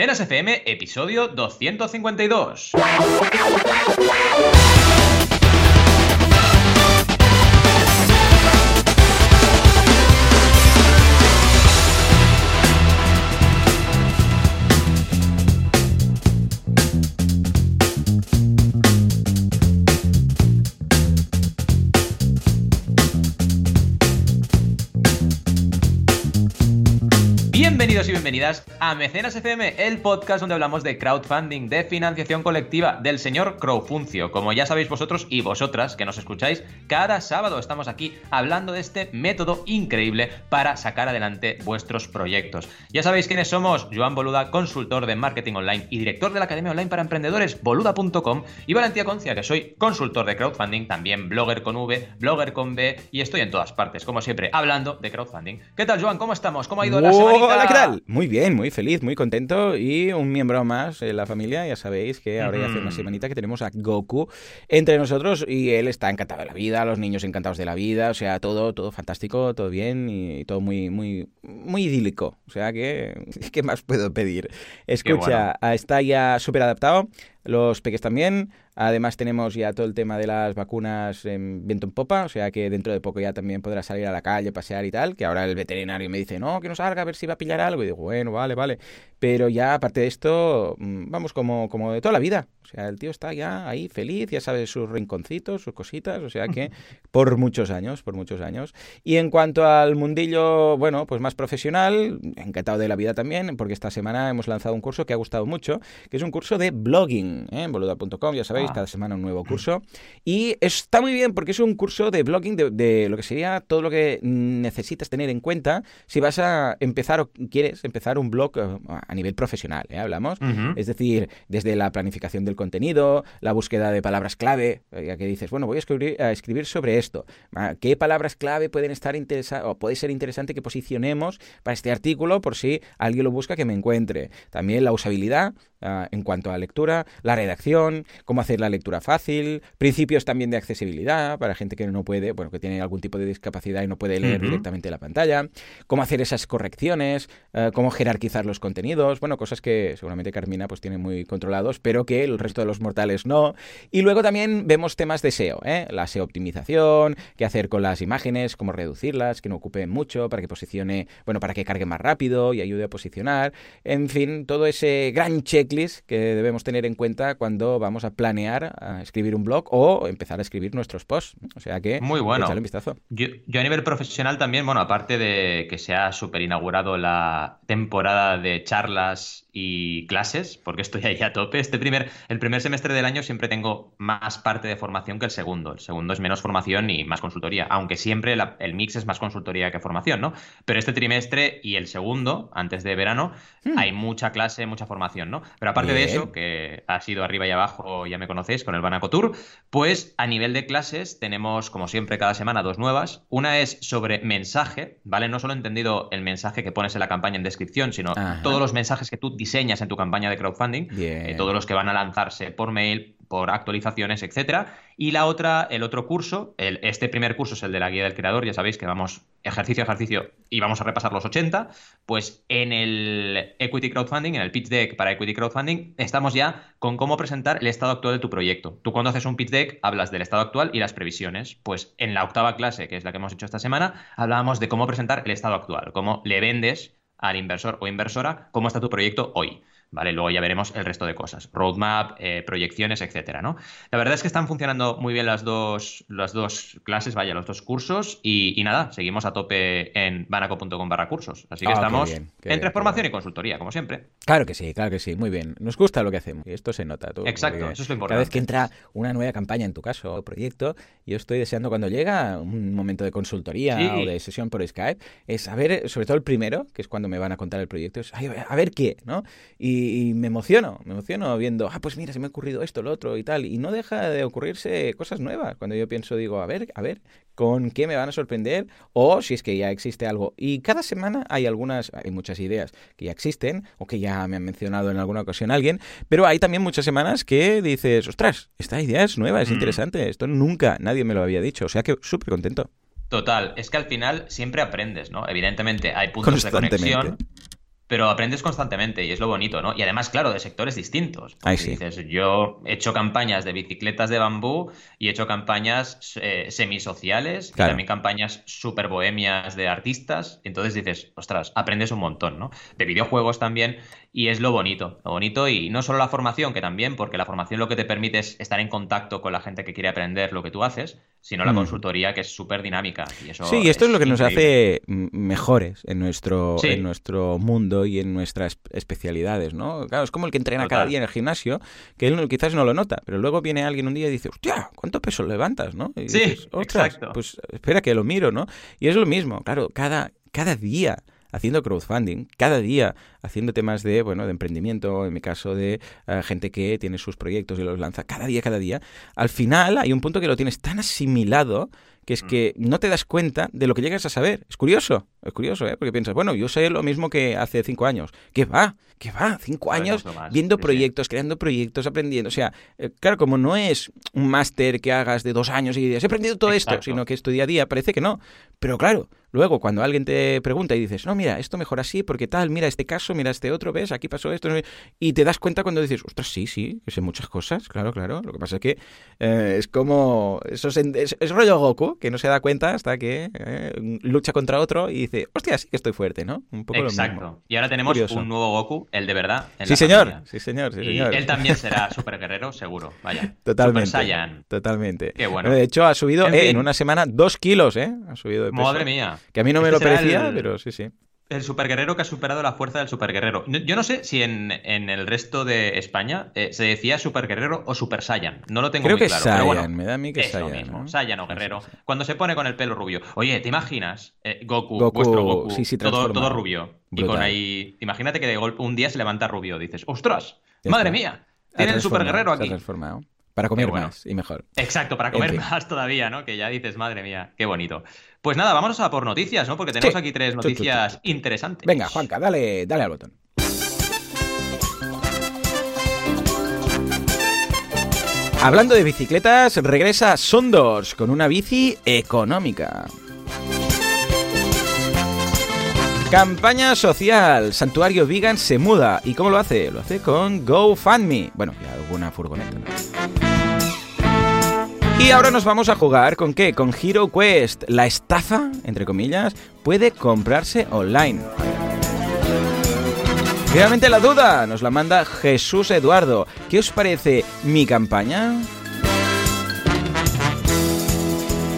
Mecenas FM, episodio 252. Bienvenidos y bienvenidas a Mecenas FM, el podcast donde hablamos de crowdfunding, de financiación colectiva, del señor Crowfuncio. Como ya sabéis vosotros y vosotras que nos escucháis, cada sábado estamos aquí hablando de este método increíble para sacar adelante vuestros proyectos. Ya sabéis quiénes somos, Joan Boluda, consultor de marketing online y director de la Academia Online para Emprendedores, boluda.com, y Valentía Concia, que soy consultor de crowdfunding, también blogger con V, blogger con B, y estoy en todas partes, como siempre, hablando de crowdfunding. ¿Qué tal, Joan? ¿Cómo estamos? ¿Cómo ha ido la semana? Hola, ¿qué tal? Muy bien, muy feliz, muy contento y un miembro más en la familia. Ya sabéis que ahora ya hace una semanita que tenemos a Goku entre nosotros y él está encantado de la vida, los niños encantados de la vida, o sea, todo, todo fantástico, todo bien y todo muy, muy, muy idílico. O sea que, ¿qué más puedo pedir? Escucha, está ya súper adaptado. Los peques también. Además tenemos ya todo el tema de las vacunas en viento en popa, o sea que dentro de poco ya también podrá salir a la calle, pasear y tal, que ahora el veterinario me dice, no, que no salga a ver si va a pillar algo. Y digo, bueno, vale, vale. Pero ya aparte de esto, mm, vamos como, como de toda la vida. O sea, el tío está ya ahí feliz, ya sabe sus rinconcitos, sus cositas, o sea que por muchos años, por muchos años. Y en cuanto al mundillo, bueno, pues más profesional, encantado de la vida también, porque esta semana hemos lanzado un curso que ha gustado mucho, que es un curso de blogging, ¿eh? en boluda.com, ya sabéis, cada semana un nuevo curso. Y está muy bien porque es un curso de blogging de, de lo que sería todo lo que necesitas tener en cuenta si vas a empezar o quieres empezar un blog eh, a nivel profesional, ¿eh? hablamos. Es decir, desde la planificación del contenido, la búsqueda de palabras clave, eh, ya que dices, bueno, voy a escribir, a escribir sobre esto. Ah, ¿Qué palabras clave pueden estar interesantes o puede ser interesante que posicionemos para este artículo por si alguien lo busca que me encuentre? También la usabilidad uh, en cuanto a lectura, la redacción, cómo hacer la lectura fácil, principios también de accesibilidad para gente que no puede, bueno, que tiene algún tipo de discapacidad y no puede leer uh -huh. directamente la pantalla, cómo hacer esas correcciones, uh, cómo jerarquizar los contenidos, bueno, cosas que seguramente Carmina pues tiene muy controlados, pero que el resto de los mortales no. Y luego también vemos temas de SEO, ¿eh? la SEO optimización, qué hacer con las imágenes, cómo reducirlas, que no ocupen mucho, para que posicione, bueno, para que cargue más rápido y ayude a posicionar, en fin, todo ese gran checklist que debemos tener en cuenta cuando vamos a planear a escribir un blog o empezar a escribir nuestros posts. O sea que, muy bueno. Echale un vistazo. Yo, yo a nivel profesional también, bueno, aparte de que se ha super inaugurado la temporada de charlas y clases, porque estoy ahí a tope. Este primer, el primer semestre del año siempre tengo más parte de formación que el segundo. El segundo es menos formación y más consultoría, aunque siempre la, el mix es más consultoría que formación, ¿no? Pero este trimestre y el segundo, antes de verano, hmm. hay mucha clase, mucha formación, ¿no? Pero aparte Bien. de eso, que ha sido arriba y abajo, ya me conocéis, con el Banaco Tour, pues a nivel de clases tenemos, como siempre, cada semana dos nuevas. Una es sobre mensaje, ¿vale? No solo entendido el mensaje que pones en la campaña en descripción, sino Ajá. todos los mensajes que tú diseñas en tu campaña de crowdfunding, eh, todos los que van a lanzarse por mail, por actualizaciones, etcétera. Y la otra, el otro curso, este primer curso es el de la guía del creador, ya sabéis que vamos ejercicio a ejercicio y vamos a repasar los 80, pues en el Equity Crowdfunding, en el pitch deck para Equity Crowdfunding, estamos ya con cómo presentar el estado actual de tu proyecto. Tú cuando haces un pitch deck hablas del estado actual y las previsiones. Pues en la octava clase, que es la que hemos hecho esta semana, hablábamos de cómo presentar el estado actual, cómo le vendes al inversor o inversora cómo está tu proyecto hoy. ¿Vale? Luego ya veremos el resto de cosas, roadmap, eh, proyecciones, etcétera, ¿no? La verdad es que están funcionando muy bien las dos, las dos clases, vaya, los dos cursos y, y nada, seguimos a tope en banaco.com barra cursos. Así que oh, estamos qué bien, qué entre bien, formación y consultoría, como siempre. Claro que sí, claro que sí, muy bien. Nos gusta lo que hacemos y esto se nota. Tú, Exacto, eso es lo importante. Cada vez que entra una nueva campaña en tu caso o proyecto, yo estoy deseando cuando llega un momento de consultoría sí. o de sesión por Skype, es saber, sobre todo el primero, que es cuando me van a contar el proyecto, es ay, a ver qué, ¿no? Y, y me emociono, me emociono viendo, ah, pues mira, se me ha ocurrido esto, lo otro y tal. Y no deja de ocurrirse cosas nuevas. Cuando yo pienso, digo, a ver, a ver, ¿con qué me van a sorprender? O si es que ya existe algo. Y cada semana hay algunas, hay muchas ideas que ya existen o que ya me han mencionado en alguna ocasión alguien, pero hay también muchas semanas que dices, ostras, esta idea es nueva, es mm. interesante, esto nunca nadie me lo había dicho. O sea que súper contento. Total, es que al final siempre aprendes, ¿no? Evidentemente hay puntos de conexión pero aprendes constantemente y es lo bonito, ¿no? Y además, claro, de sectores distintos. Ahí sí. Dices, yo he hecho campañas de bicicletas de bambú y he hecho campañas eh, semisociales, y también campañas súper bohemias de artistas. Entonces dices, ostras, aprendes un montón, ¿no? De videojuegos también. Y es lo bonito, lo bonito y no solo la formación, que también, porque la formación lo que te permite es estar en contacto con la gente que quiere aprender lo que tú haces, sino la mm. consultoría que es súper dinámica. Y eso sí, y esto es, lo que nos hace mejores en nuestro, en nuestro mundo y en nuestras especialidades, ¿no? Claro, es como el que entrena cada día en el gimnasio, que él quizás no lo nota, pero luego viene alguien un día y dice, hostia, ¿cuánto peso levantas, no? Y sí, exacto. Pues espera que lo miro, ¿no? Y es lo mismo, claro, cada, cada día haciendo crowdfunding, cada día haciendo temas de, bueno, de emprendimiento, en mi caso de eh, gente que tiene sus proyectos y los lanza cada día, cada día, al final hay un punto que lo tienes tan asimilado que es mm. que no te das cuenta de lo que llegas a saber. Es curioso, es curioso, ¿eh? Porque piensas, bueno, yo sé lo mismo que hace cinco años. ¿Qué va? ¿Qué va? Cinco años viendo proyectos, creando proyectos, aprendiendo. O sea, eh, claro, como no es un máster que hagas de dos años y dices, he aprendido todo esto, sino que es tu día a día, parece que no. Pero claro, luego cuando alguien te pregunta y dices, no, mira, esto mejor así, porque tal, mira este caso, mira este otro, ¿ves? Aquí pasó esto. Y te das cuenta cuando dices, ostras, sí, sí, sé muchas cosas, claro, claro. Lo que pasa es que eh, es como. Eso es, es rollo Goku, que no se da cuenta hasta que eh, lucha contra otro y dice, hostia, sí que estoy fuerte, ¿no? Un poco Exacto. Y ahora tenemos un nuevo Goku, el de verdad. sí, señor. sí, señor. Sí, señor. él también será super guerrero, seguro. Vaya. Totalmente. Super Saiyan. Totalmente. Qué bueno. De hecho, ha subido en, eh, en una semana dos kilos, ¿eh? Ha subido de peso. Madre mía. Que a mí no me este lo parecía, pero sí, sí el superguerrero que ha superado la fuerza del superguerrero. Yo no sé si en, el resto de España eh, se decía superguerrero o super saiyan. No lo tengo Creo muy que claro. Saiyan, pero bueno, me da a mí que es Saiyan. Lo mismo, ¿no? Saiyan o guerrero. Cuando se pone con el pelo rubio. Oye, ¿te imaginas? Eh, Goku, vuestro Goku, sí, sí, todo, todo, rubio. Y con ahí. Imagínate que de golpe un día se levanta rubio. Dices, ¡ostras! ¡Madre mía! Tiene el superguerrero aquí. Se ha transformado. Para comer más y mejor. Exacto, para comer más todavía, ¿no? Que ya dices, madre mía, qué bonito. Pues nada, vamos a por noticias, ¿no? Porque tenemos aquí tres noticias interesantes. Venga, Juanca, dale, dale al botón. Hablando de bicicletas, regresa Sondors con una bici económica. Campaña social. Santuario Vegan se muda. ¿Y cómo lo hace? Lo hace con GoFundMe. Bueno, y alguna furgoneta. Y ahora nos vamos a jugar con qué? Con Hero Quest. La estafa, entre comillas, puede comprarse online. Realmente la duda nos la manda Jesús Eduardo. ¿Qué os parece mi campaña?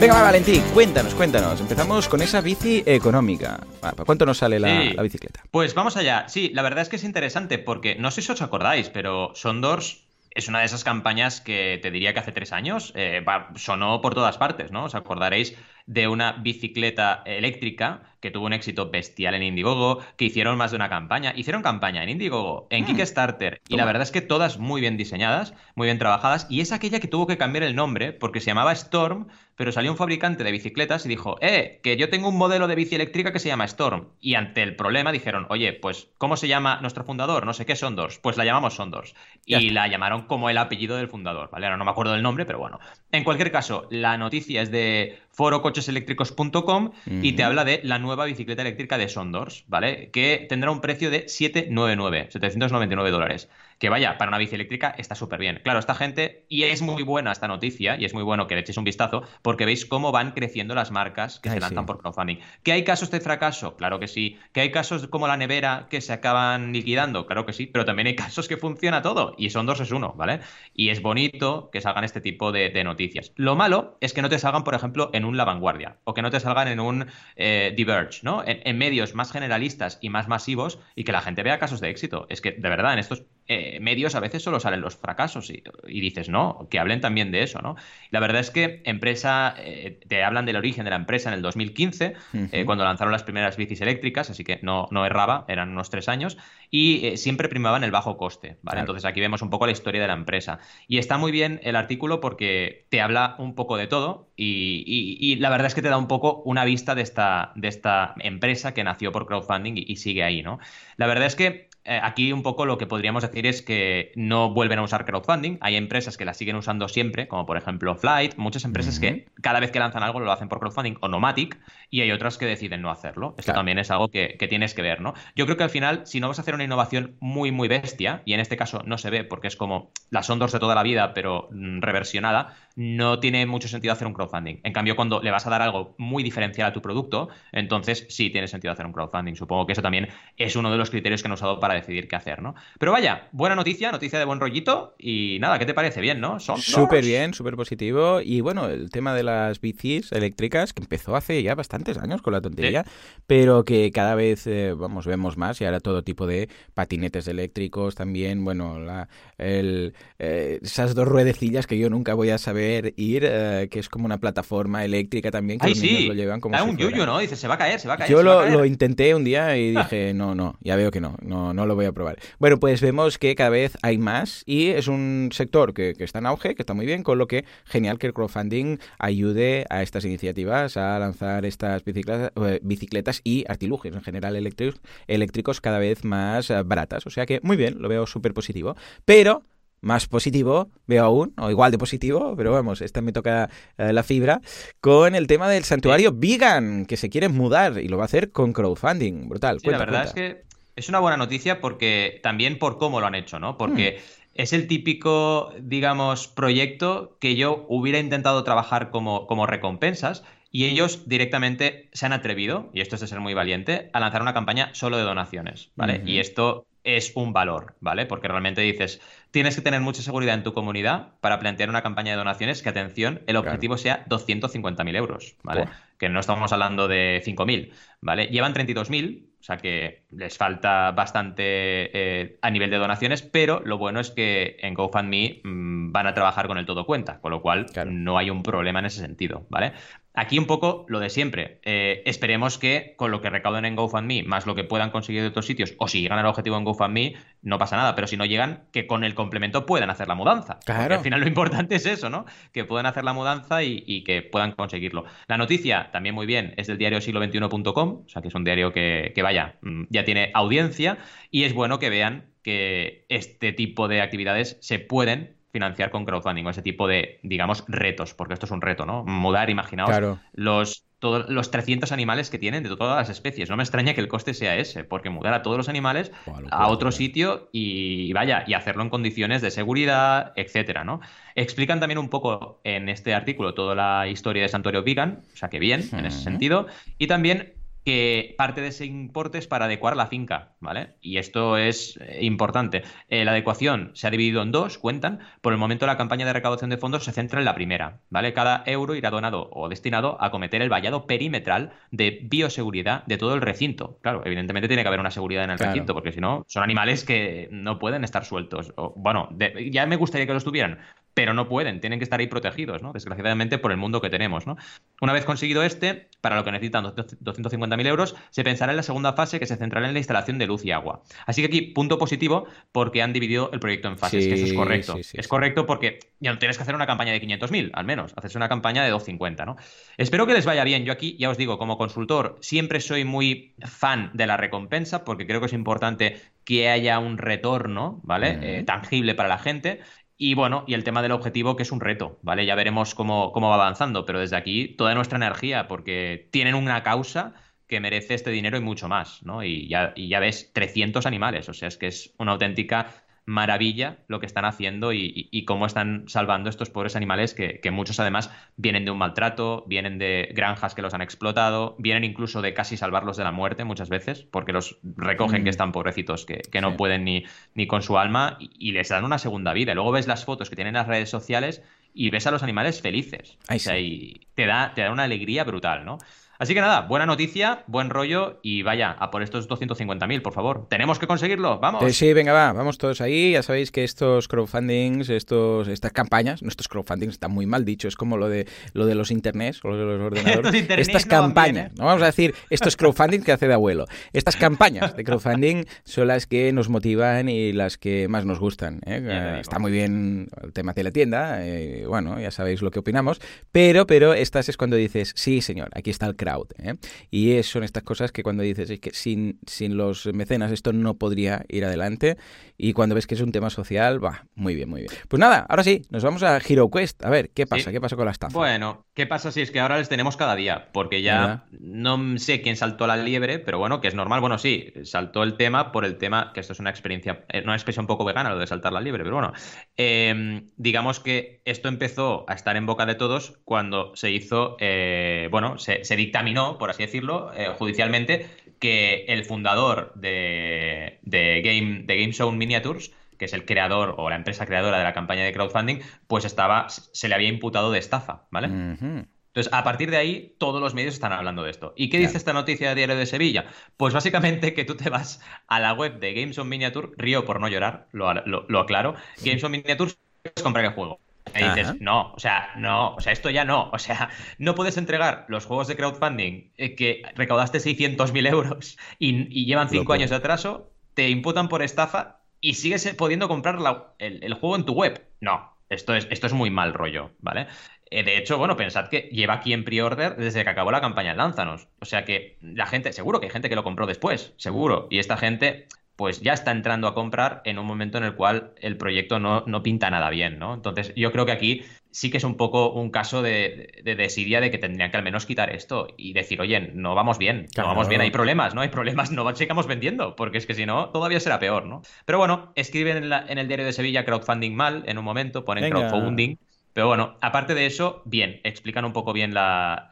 Venga, va, Valentín, cuéntanos, cuéntanos. Empezamos con esa bici económica. ¿Para cuánto nos sale la, bicicleta? Pues vamos allá. Sí, la verdad es que es interesante porque no sé si os acordáis, pero Sondors es una de esas campañas que te diría que hace tres años eh, sonó por todas partes, ¿no? Os acordaréis de una bicicleta eléctrica que tuvo un éxito bestial en Indiegogo, que hicieron más de una campaña. Hicieron campaña en Indiegogo, en mm. Kickstarter, y la verdad es que todas muy bien diseñadas, muy bien trabajadas, y es aquella que tuvo que cambiar el nombre porque se llamaba Storm, pero salió un fabricante de bicicletas y dijo, eh, que yo tengo un modelo de bici eléctrica que se llama Storm. Y ante el problema dijeron, oye, pues, ¿cómo se llama nuestro fundador? No sé qué, Sondors. Pues la llamamos Sondors. Y la llamaron como el apellido del fundador, ¿vale? Ahora no me acuerdo del nombre, pero bueno. En cualquier caso, la noticia es de forococheseléctricos.com y te habla de la nueva bicicleta eléctrica de Sondors, ¿vale? Que tendrá un precio de 799, 799 dólares. Que vaya, para una bici eléctrica está súper bien. Claro, esta gente, y es muy buena esta noticia, y es muy bueno que le echéis un vistazo, porque veis cómo van creciendo las marcas que se lanzan por crowdfunding. ¿Que hay casos de fracaso? Claro que sí. ¿Que hay casos como la nevera que se acaban liquidando? Claro que sí. Pero también hay casos que funciona todo, y son dos es uno, ¿vale? Y es bonito que salgan este tipo de, noticias. Lo malo es que no te salgan, por ejemplo, en un La Vanguardia, o que no te salgan en un eh, Diverge, ¿no? En, medios más generalistas y más masivos, y que la gente vea casos de éxito. Es que, de verdad, en estos. Eh, medios a veces solo salen los fracasos y, dices, no, que hablen también de eso, ¿no? La verdad es que empresa, eh, te hablan del origen de la empresa en el 2015, eh, cuando lanzaron las primeras bicis eléctricas, así que no, no erraba, eran unos tres años, y siempre primaban el bajo coste, ¿vale? Entonces aquí vemos un poco la historia de la empresa. Y está muy bien el artículo porque te habla un poco de todo y, la verdad es que te da un poco una vista de esta, de esta empresa que nació por crowdfunding y, y sigue ahí, ¿no? La verdad es que eh, aquí un poco lo que podríamos decir es que no vuelven a usar crowdfunding. Hay empresas que la siguen usando siempre, como por ejemplo Flight, muchas empresas que cada vez que lanzan algo lo hacen por crowdfunding o Nomatic, y hay otras que deciden no hacerlo. Esto también es algo que, tienes que ver, ¿no? Yo creo que al final, si no vas a hacer una innovación muy, muy bestia, y en este caso no se ve porque es como la Sondors de toda la vida, pero mm, reversionada, no tiene mucho sentido hacer un crowdfunding. En cambio, cuando le vas a dar algo muy diferencial a tu producto, entonces sí tiene sentido hacer un crowdfunding. Supongo que eso también es uno de los criterios que han usado para decidir qué hacer, ¿no? Pero vaya, buena noticia, noticia de buen rollito y nada, ¿qué te parece? Bien, ¿no? Súper bien, súper positivo. Y bueno, el tema de las bicis eléctricas, que empezó hace ya bastantes años con la tontería, pero que cada vez, eh, vamos, vemos más y ahora todo tipo de patinetes eléctricos también, bueno, la, el, eh, esas dos ruedecillas que yo nunca voy a saber ir, eh, que es como una plataforma eléctrica también, que los niños lo llevan como... Ah, un yuyu, ¿no? Dice, se va a caer, se va a caer. Yo lo, intenté un día y dije, no, no, ya veo que no, no, no lo voy a probar. Bueno, pues vemos que cada vez hay más y es un sector que, está en auge, que está muy bien, con lo que genial que el crowdfunding ayude a estas iniciativas a lanzar estas bicicletas, eh, bicicletas y artilugios en general eléctricos, eléctricos cada vez más eh, baratas. O sea que muy bien, lo veo súper positivo. Pero más positivo, veo aún, o igual de positivo, pero vamos, esta me toca eh, la fibra, con el tema del santuario vegan, que se quiere mudar y lo va a hacer con crowdfunding. Brutal. la verdad es que es una buena noticia porque también por cómo lo han hecho, ¿no? Porque hmm. es el típico, digamos, proyecto que yo hubiera intentado trabajar como, como recompensas y ellos directamente se han atrevido, y esto es de ser muy valiente, a lanzar una campaña solo de donaciones, ¿vale? Y esto es un valor, ¿vale? Porque realmente dices, tienes que tener mucha seguridad en tu comunidad para plantear una campaña de donaciones que, atención, el objetivo sea 250.000 euros, ¿vale? Que no estamos hablando de 5.000, ¿vale? Llevan 32.000, o sea que les falta bastante eh, a nivel de donaciones, pero lo bueno es que en GoFundMe mm, van a trabajar con el todo cuenta, con lo cual no hay un problema en ese sentido, ¿vale? Aquí un poco lo de siempre. Eh, esperemos que con lo que recauden en GoFundMe, más lo que puedan conseguir de otros sitios, o si llegan al objetivo en GoFundMe, no pasa nada. Pero si no llegan, que con el complemento puedan hacer la mudanza. Claro. al final lo importante es eso, ¿no? Que puedan hacer la mudanza y, que puedan conseguirlo. La noticia, también muy bien, es del diario siglo21.com, o sea que es un diario que, que vaya, mm, ya tiene audiencia, y es bueno que vean que este tipo de actividades se pueden financiar con crowdfunding o ese tipo de, digamos, retos, porque esto es un reto, ¿no? Mudar, imaginaos, los, todos los 300 animales que tienen de todas las especies. No me extraña que el coste sea ese, porque mudar a todos los animales a otro sitio y vaya, y hacerlo en condiciones de seguridad, etcétera, ¿no? Explican también un poco en este artículo toda la historia de Santuario Vegan, o sea que bien, en ese sentido, y también que parte de ese importe es para adecuar la finca, ¿vale? Y esto es eh, importante. Eh, la adecuación se ha dividido en dos, cuentan. Por el momento la campaña de recaudación de fondos se centra en la primera, ¿vale? Cada euro irá donado o destinado a cometer el vallado perimetral de bioseguridad de todo el recinto. Claro, evidentemente tiene que haber una seguridad en el recinto, porque si no, son animales que no pueden estar sueltos. O, bueno, ya me gustaría que lo estuvieran, pero no pueden, tienen que estar ahí protegidos, ¿no? Desgraciadamente por el mundo que tenemos, ¿no? Una vez conseguido este, para lo que necesitan 250.000 euros, se pensará en la segunda fase que se centrará en la instalación de luz y agua. Así que aquí, punto positivo, porque han dividido el proyecto en fases, que eso es correcto. es correcto porque ya no tienes que hacer una campaña de 500.000, al menos, haces una campaña de 250, ¿no? Espero que les vaya bien. Yo aquí, ya os digo, como consultor, siempre soy muy fan de la recompensa, porque creo que es importante que haya un retorno, ¿vale? Eh, tangible para la gente. Y bueno, y el tema del objetivo, que es un reto, ¿vale? Ya veremos cómo, cómo va avanzando, pero desde aquí toda nuestra energía, porque tienen una causa que merece este dinero y mucho más, ¿no? Y ya, y ya ves, 300 animales, o sea, es que es una auténtica maravilla lo que están haciendo y, cómo están salvando estos pobres animales que, muchos además vienen de un maltrato, vienen de granjas que los han explotado, vienen incluso de casi salvarlos de la muerte muchas veces, porque los recogen que mm. están pobrecitos, que, no pueden ni, ni, con su alma y, les dan una segunda vida. luego ves las fotos que tienen en las redes sociales y ves a los animales felices. y te da, te da una alegría brutal, ¿no? Así que nada, buena noticia, buen rollo y vaya, a por estos 250.000, por favor. Tenemos que conseguirlo, vamos. sí, venga, va, vamos todos ahí. Ya sabéis que estos crowdfundings, estos, estas campañas, nuestros crowdfundings están muy mal dicho, es como lo de, lo de los internets o lo de los ordenadores. estas campañas, ¿eh? no vamos a decir estos crowdfunding que hace de abuelo. Estas campañas de crowdfunding son las que nos motivan y las que más nos gustan. ¿eh? Está muy bien el tema de la tienda, eh, bueno, ya sabéis lo que opinamos, pero, pero estas es cuando dices, sí, señor, aquí está el crowd ¿eh? Y son estas cosas que cuando dices es que sin, sin los mecenas esto no podría ir adelante y cuando ves que es un tema social, va, muy bien, muy bien. Pues nada, ahora sí, nos vamos a Hero Quest. A ver, ¿qué pasa? ¿Qué pasa con la estafa? Bueno, ¿qué pasa si es que ahora les tenemos cada día? Porque ya no sé quién saltó la liebre, pero bueno, que es normal. Bueno, sí, saltó el tema por el tema, que esto es una experiencia, eh, una expresión un poco vegana lo de saltar la liebre, pero bueno, em, digamos que esto empezó a estar en boca de todos cuando se hizo, eh, bueno, se, dictaminó, por así decirlo, eh, judicialmente, que el fundador de, Game, de Game Zone Miniatures, que es el creador o la empresa creadora de la campaña de crowdfunding, pues estaba, se le había imputado de estafa, ¿vale? Entonces, a partir de ahí, todos los medios están hablando de esto. ¿Y qué dice esta noticia de Diario de Sevilla? Pues básicamente que tú te vas a la web de Games on Miniature, río por no llorar, lo, lo, aclaro, Games on Miniature, puedes comprar el juego. Y dices, no, o sea, no, o sea, esto ya no. O sea, no puedes entregar los juegos de crowdfunding eh, que recaudaste 600.000 euros y, llevan 5 años de atraso, te imputan por estafa y sigues pudiendo comprar el, juego en tu web. No, esto es, esto es muy mal rollo, ¿vale? Eh, de hecho, bueno, pensad que lleva aquí en pre-order desde que acabó la campaña de Lánzanos. O sea que la gente, seguro que hay gente que lo compró después, seguro. Y esta gente pues ya está entrando a comprar en un momento en el cual el proyecto no, pinta nada bien, ¿no? Entonces, yo creo que aquí sí que es un poco un caso de, desidia de que tendrían que al menos quitar esto y decir, oye, no vamos bien, no vamos bien, hay problemas, ¿no? Hay problemas, no sigamos vendiendo, porque es que si no, todavía será peor, ¿no? Pero bueno, escriben en, el diario de Sevilla crowdfunding mal en un momento, ponen crowdfunding pero bueno, aparte de eso, bien, explican un poco bien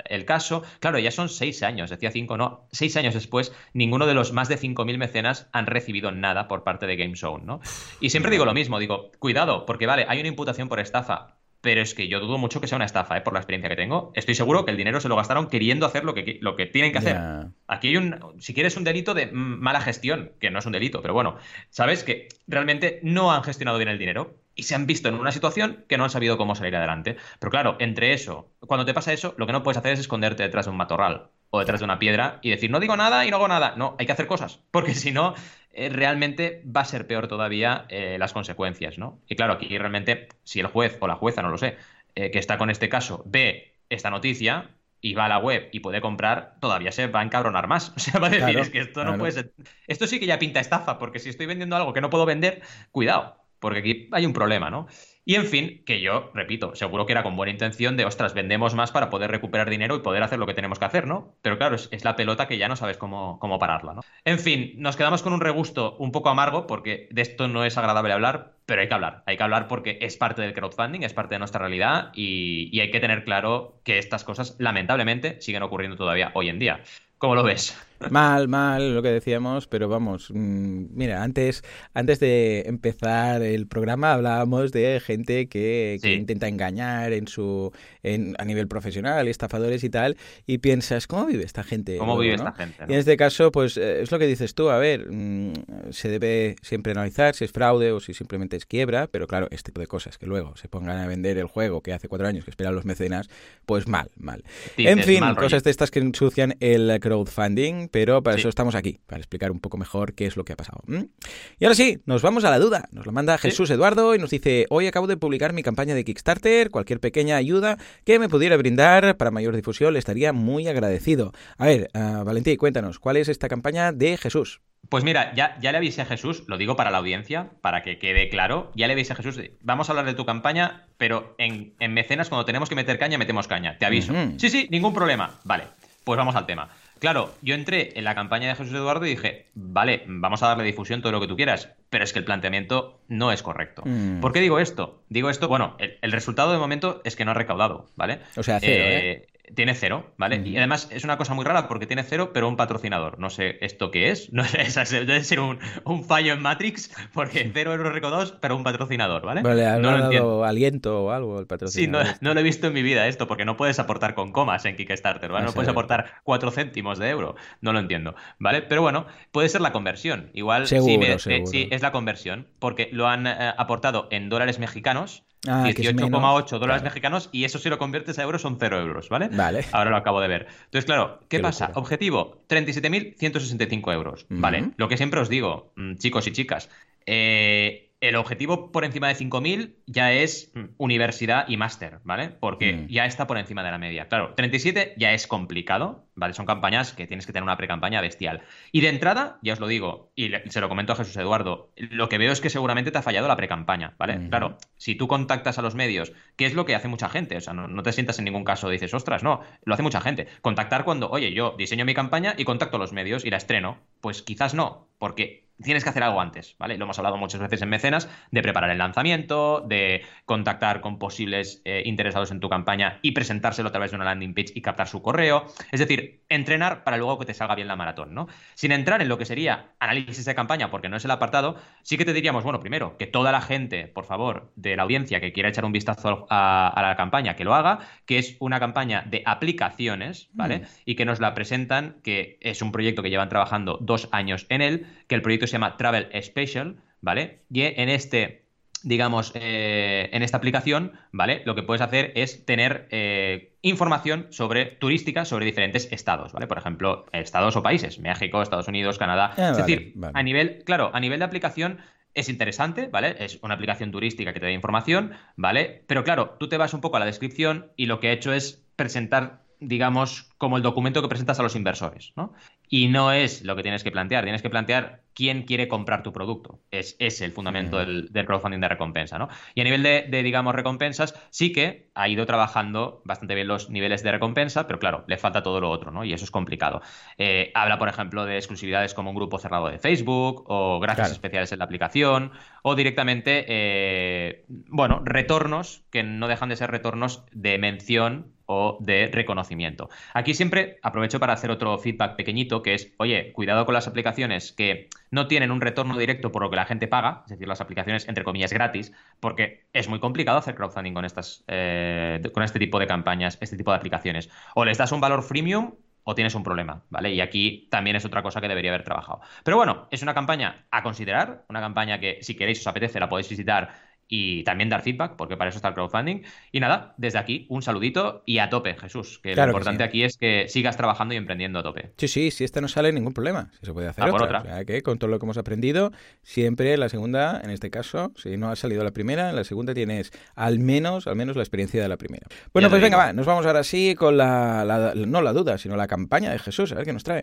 el caso. Claro, ya son seis años, decía cinco, no, seis años después, ninguno de los más de 5.000 mecenas han recibido nada por parte de GameZone, ¿no? Y siempre digo lo mismo, digo, cuidado, porque vale, hay una imputación por estafa, pero es que yo dudo mucho que sea una estafa, ¿eh? por la experiencia que tengo. Estoy seguro que el dinero se lo gastaron queriendo hacer lo que, lo que tienen que hacer. Aquí hay un, si quieres, un delito de mala gestión, que no es un delito, pero bueno, sabes que realmente no han gestionado bien el dinero y se han visto en una situación que no han sabido cómo salir adelante. Pero claro, entre eso, cuando te pasa eso, lo que no puedes hacer es esconderte detrás de un matorral o detrás de una piedra y decir, no digo nada y no hago nada. No, hay que hacer cosas, porque si no, realmente va a ser peor todavía eh, las consecuencias, ¿no? Y claro, aquí realmente, si el juez o la jueza, no lo sé, eh, que está con este caso, ve esta noticia y va a la web y puede comprar, todavía se va a encabronar más. O sea, va a decir, es que esto no puede ser... Esto sí que ya pinta estafa, porque si estoy vendiendo algo que no puedo vender, cuidado, porque aquí hay un problema, ¿no? Y en fin, que yo, repito, seguro que era con buena intención de, ostras, vendemos más para poder recuperar dinero y poder hacer lo que tenemos que hacer, ¿no? Pero claro, es, la pelota que ya no sabes cómo, cómo pararla, ¿no? En fin, nos quedamos con un regusto un poco amargo porque de esto no es agradable hablar, pero hay que hablar. Hay que hablar porque es parte del crowdfunding, es parte de nuestra realidad y, y hay que tener claro que estas cosas, lamentablemente, siguen ocurriendo todavía hoy en día. ¿Cómo lo ves? Mal, mal, lo que decíamos, pero vamos, mm, mira, antes, antes de empezar el programa hablábamos de gente que, intenta engañar en su, en, a nivel profesional, estafadores y tal, y piensas, ¿cómo vive esta gente? ¿Cómo vive esta gente? Y en este caso, pues eh, es lo que dices tú, a ver, mm, se debe siempre analizar si es fraude o si simplemente es quiebra, pero claro, este tipo de cosas que luego se pongan a vender el juego que hace cuatro años que esperan los mecenas, pues mal, mal. en fin, cosas de estas que ensucian el crowdfunding pero para eso estamos aquí, para explicar un poco mejor qué es lo que ha pasado. Y ahora sí, nos vamos a la duda. Nos lo manda Jesús Eduardo y nos dice, hoy acabo de publicar mi campaña de Kickstarter, cualquier pequeña ayuda que me pudiera brindar para mayor difusión le estaría muy agradecido. A ver, uh, Valentín, cuéntanos, ¿cuál es esta campaña de Jesús? Pues mira, ya, ya le avisé a Jesús, lo digo para la audiencia, para que quede claro, ya le avisé a Jesús, vamos a hablar de tu campaña, pero en, mecenas cuando tenemos que meter caña, metemos caña, te aviso. Sí, sí, ningún problema. Vale, pues vamos al tema. Claro, yo entré en la campaña de Jesús Eduardo y dije, vale, vamos a darle difusión todo lo que tú quieras, pero es que el planteamiento no es correcto. Mm. ¿Por qué digo esto? Digo esto, bueno, el, resultado de momento es que no ha recaudado, ¿vale? O sea, cero, ¿eh? ¿eh? Tiene cero, ¿vale? Y además es una cosa muy rara porque tiene cero, pero un patrocinador. No sé esto qué es. No sé, debe ser un, fallo en Matrix porque cero euros recaudados, pero un patrocinador, ¿vale? Vale, no lo entiendo. aliento o algo el patrocinador. Sí, no, lo he visto en mi vida esto porque no puedes aportar con comas en Kickstarter, ¿vale? No, puedes aportar cuatro céntimos de euro. No lo entiendo, ¿vale? Pero bueno, puede ser la conversión. Igual seguro, sí, es la conversión porque lo han eh, aportado en dólares mexicanos 18,8 ah, dólares mexicanos y eso si lo conviertes a euros son 0 euros, ¿vale? Vale. Ahora lo acabo de ver. Entonces, claro, ¿qué, pasa? Objetivo, 37.165 euros, ¿vale? Lo que siempre os digo, mm, chicos y chicas, eh, el, objetivo por encima de 5.000 ya es mm, universidad y máster, ¿vale? Porque Mm. ya está por encima de la media. Claro, 37 ya es complicado, ¿vale? Son campañas que tienes que tener una pre-campaña bestial. Y de entrada, ya os lo digo, y le- se lo comento a Jesús Eduardo, lo que veo es que seguramente te ha fallado la pre-campaña, ¿vale? Ujú. Claro, si tú contactas a los medios, ¿qué es lo que hace mucha gente? O sea, no, no te sientas en ningún caso, dices, ostras, no, lo hace mucha gente. Contactar cuando, oye, yo diseño mi campaña y contacto a los medios y la estreno. Pues quizás no, porque tienes que hacer algo antes, ¿vale? Lo hemos hablado muchas veces en Mecenas, de preparar el lanzamiento, de contactar con posibles eh, interesados en tu campaña y presentárselo a través de una landing page y captar su correo. Es decir, entrenar para luego que te salga bien la maratón, ¿no? Sin entrar en lo que sería análisis de campaña, porque no es el apartado, sí que te diríamos, bueno, primero, que toda la gente, por favor, de la audiencia que quiera echar un vistazo a, a la campaña, que lo haga, que es una campaña de aplicaciones, ¿vale? Mm. Y que nos la presentan, que es un proyecto que llevan trabajando dos años en él, que el proyecto se llama Travel Special, ¿vale? Y en este digamos, eh, en esta aplicación, ¿vale? Lo que puedes hacer es tener eh, información sobre turística sobre diferentes estados, ¿vale? Por ejemplo, estados o países, México, Estados Unidos, Canadá. Ah, es vale, decir, vale. a nivel, claro, a nivel de aplicación es interesante, ¿vale? Es una aplicación turística que te da información, ¿vale? Pero claro, tú te vas un poco a la descripción y lo que he hecho es presentar, digamos, como el documento que presentas a los inversores, ¿no? Y no es lo que tienes que plantear, tienes que plantear quién quiere comprar tu producto. Es ese el fundamento del, del crowdfunding de recompensa, ¿no? Y a nivel de, de, digamos, recompensas, sí que ha ido trabajando bastante bien los niveles de recompensa, pero claro, le falta todo lo otro, ¿no? Y eso es complicado. Eh, habla, por ejemplo, de exclusividades como un grupo cerrado de Facebook, o gracias Claro. especiales en la aplicación, o directamente, eh, bueno, retornos que no dejan de ser retornos de mención o de reconocimiento. Aquí siempre aprovecho para hacer otro feedback pequeñito, que es, oye, cuidado con las aplicaciones que no tienen un retorno directo por lo que la gente paga, es decir, las aplicaciones entre comillas gratis, porque es muy complicado hacer crowdfunding con estas, eh, con este tipo de campañas, este tipo de aplicaciones. O les das un valor freemium o tienes un problema, ¿vale? Y aquí también es otra cosa que debería haber trabajado. Pero bueno, es una campaña a considerar, una campaña que si queréis os apetece la podéis visitar y también dar feedback, porque para eso está el crowdfunding. Y nada, desde aquí un saludito y a tope, Jesús, que Claro lo que importante sí. aquí es que sigas trabajando y emprendiendo a tope. Sí, sí, si esta no sale ningún problema, si se puede hacer A por otra. O sea, que con todo lo que hemos aprendido, siempre la segunda, en este caso, si no ha salido la primera, en la segunda tienes al menos, al menos la experiencia de la primera. Bueno, Ya pues venga, va, nos vamos ahora sí con la, la- no la duda, sino la campaña de Jesús, a ver qué nos trae.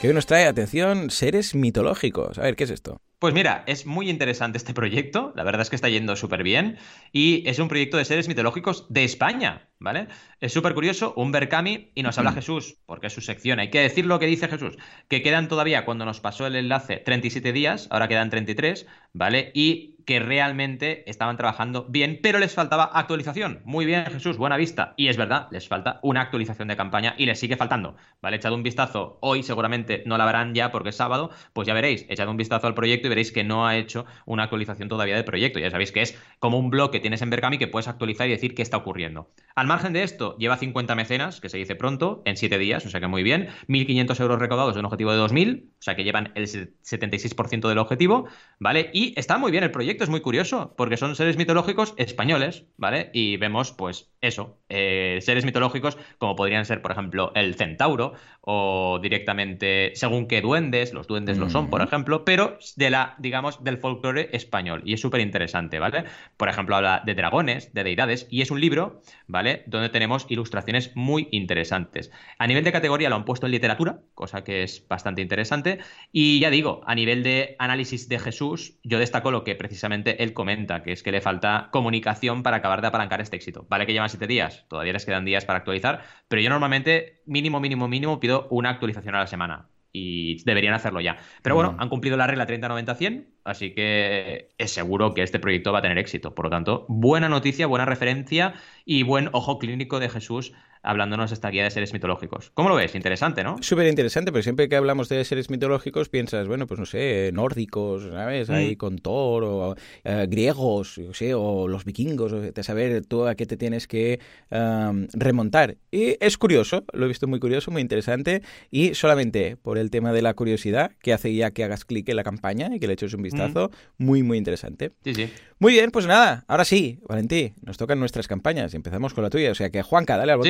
Que hoy nos trae, atención, seres mitológicos. A ver, ¿qué es esto? Pues mira, es muy interesante este proyecto, la verdad es que está yendo súper bien y es un proyecto de seres mitológicos de España, ¿vale? Es súper curioso, un Berkami y nos habla Jesús, porque es su sección, hay que decir lo que dice Jesús, que quedan todavía, cuando nos pasó el enlace, 37 días, ahora quedan 33, ¿vale? Y que realmente estaban trabajando bien, pero les faltaba actualización. Muy bien, Jesús, buena vista. Y es verdad, les falta una actualización de campaña y les sigue faltando, ¿vale? Echad un vistazo, hoy seguramente no la verán ya porque es sábado, pues ya veréis, echad un vistazo al proyecto y veréis que no ha hecho una actualización todavía del proyecto. Ya sabéis que es como un blog que tienes en Berkami que puedes actualizar y decir qué está ocurriendo. Al margen de esto, lleva 50 mecenas, que se dice pronto, en 7 días, o sea que muy bien. 1.500 euros recaudados de un objetivo de 2.000, o sea que llevan el 76% del objetivo, ¿vale? Y está muy bien el proyecto, es muy curioso, porque son seres mitológicos españoles, ¿vale? Y vemos, pues, eso, eh, seres mitológicos como podrían ser, por ejemplo, el centauro, o directamente, según qué duendes, los duendes lo son, por ejemplo, pero de la, digamos, del folclore español. Y es súper interesante, ¿vale? Por ejemplo, habla de dragones, de deidades, y es un libro, ¿vale? Donde tenemos ilustraciones muy interesantes. A nivel de categoría lo han puesto en literatura, cosa que es bastante interesante. Y ya digo, a nivel de análisis de Jesús, yo destaco lo que precisamente él comenta, que es que le falta comunicación para acabar de apalancar este éxito. Vale que llevan siete días, todavía les quedan días para actualizar, pero yo normalmente, mínimo, mínimo, mínimo, pido una actualización a la semana. Y deberían hacerlo ya. Pero bueno, Mm. han cumplido la regla 30-90-100, así que es seguro que este proyecto va a tener éxito. Por lo tanto, buena noticia, buena referencia y buen ojo clínico de Jesús hablándonos de esta guía de seres mitológicos. ¿Cómo lo ves? Interesante, ¿no? Súper interesante, pero siempre que hablamos de seres mitológicos piensas, bueno, pues no sé, nórdicos, ¿sabes? Ahí Mm. con Thor, o eh, griegos, yo sé, o los vikingos, o de saber tú a qué te tienes que am, remontar. Y es curioso, lo he visto muy curioso, muy interesante, y solamente por el tema de la curiosidad, que hace ya que hagas clic en la campaña y que le eches un vistazo, muy, muy interesante. Sí, sí. Muy bien, pues nada, ahora sí, Valentí, nos tocan nuestras campañas y empezamos con la tuya. O sea que, Juanca, dale al Sí.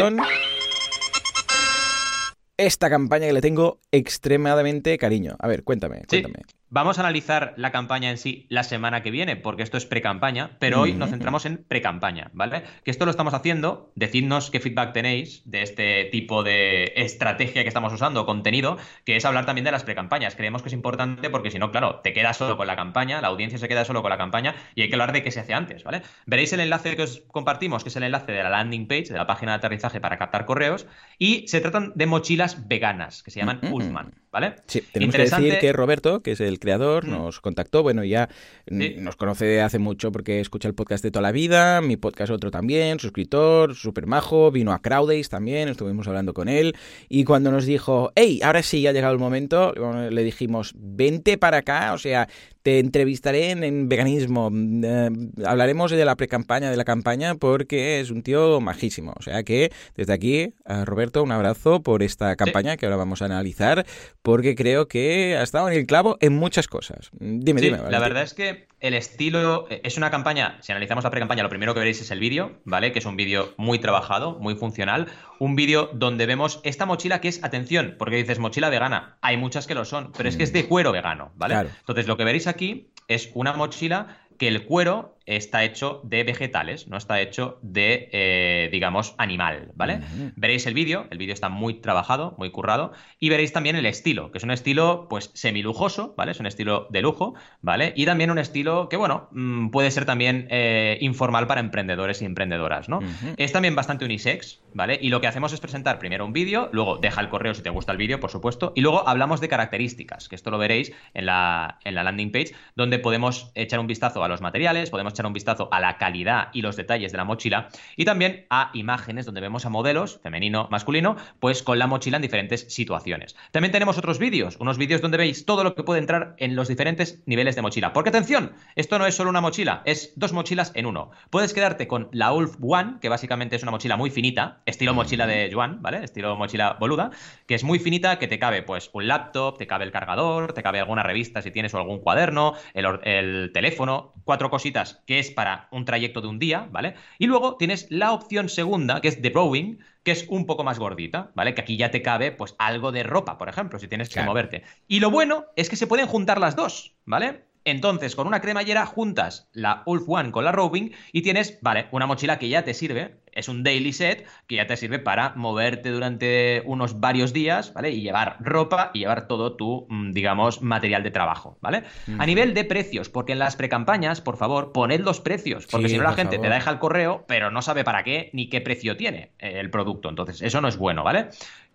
Esta campaña que le tengo extremadamente cariño. A ver, cuéntame, cuéntame. Vamos a analizar la campaña en sí la semana que viene, porque esto es pre-campaña, pero hoy nos centramos en pre-campaña, ¿vale? Que esto lo estamos haciendo, decidnos qué feedback tenéis de este tipo de estrategia que estamos usando, contenido, que es hablar también de las pre-campañas. Creemos que es importante porque si no, claro, te quedas solo con la campaña, la audiencia se queda solo con la campaña y hay que hablar de qué se hace antes, ¿vale? Veréis el enlace que os compartimos, que es el enlace de la landing page, de la página de aterrizaje para captar correos, y se tratan de mochilas veganas, que se llaman Ulfman, ¿vale? Sí, tenemos que decir que Roberto, que es el creador, mm. nos contactó, bueno, ya nos conoce de hace mucho porque escucha el podcast de toda la vida, mi podcast otro también, suscriptor, súper majo, vino a Crowdays también, estuvimos hablando con él, y cuando nos dijo, hey, ahora sí, ha llegado el momento, le dijimos, vente para acá, o sea, te entrevistaré en, veganismo. Eh, hablaremos de la pre-campaña, de la campaña, porque es un tío majísimo. O sea que desde aquí, Roberto, un abrazo por esta campaña que ahora vamos a analizar, porque creo que ha estado en el clavo en muchas cosas. Dime, dime. la verdad es que el estilo eh, es una campaña, si analizamos la pre-campaña, lo primero que veréis es el vídeo, ¿vale? Que es un vídeo muy trabajado, muy funcional. Un vídeo donde vemos esta mochila que es, atención, porque dices mochila vegana. Hay muchas que lo son, pero es que es de cuero vegano, ¿vale? Entonces, lo que veréis aquí es una mochila que el cuero está hecho de vegetales, no está hecho de, eh, digamos, animal, ¿vale? Veréis el vídeo, el vídeo está muy trabajado, muy currado, y veréis también el estilo, que es un estilo, pues, semilujoso, ¿vale? Es un estilo de lujo, ¿vale? Y también un estilo que, bueno, mm, puede ser también eh, informal para emprendedores y emprendedoras, ¿no? Es también bastante unisex, ¿vale? Y lo que hacemos es presentar primero un vídeo, luego deja el correo si te gusta el vídeo, por supuesto, y luego hablamos de características, que esto lo veréis en la, en la landing page, donde podemos echar un vistazo a los materiales, podemos un vistazo a la calidad y los detalles de la mochila y también a imágenes donde vemos a modelos, femenino, masculino, pues con la mochila en diferentes situaciones. También tenemos otros vídeos, unos vídeos donde veis todo lo que puede entrar en los diferentes niveles de mochila. Porque atención, esto no es solo una mochila, es dos mochilas en uno. Puedes quedarte con la Ulf One, que básicamente es una mochila muy finita, estilo mochila de Juan, ¿vale? Estilo mochila boluda, que es muy finita, que te cabe pues un laptop, te cabe el cargador, te cabe alguna revista si tienes o algún cuaderno, el teléfono, cuatro cositas que es para un trayecto de un día, ¿vale? Y luego tienes la opción segunda, que es The Rowing, que es un poco más gordita, ¿vale? Que aquí ya te cabe, pues, algo de ropa, por ejemplo, si tienes que moverte. Y lo bueno es que se pueden juntar las dos, ¿vale? Entonces, con una cremallera juntas la Ulf One con la Roving y tienes, vale, una mochila que ya te sirve, es un daily set que ya te sirve para moverte durante unos varios días, ¿vale? Y llevar ropa y llevar todo tu, mm, digamos, material de trabajo, ¿vale? A nivel de precios, porque en las precampañas, por favor, poned los precios, porque si no la gente te deja el correo, pero no sabe para qué ni qué precio tiene eh, el producto. Entonces, eso no es bueno, ¿vale?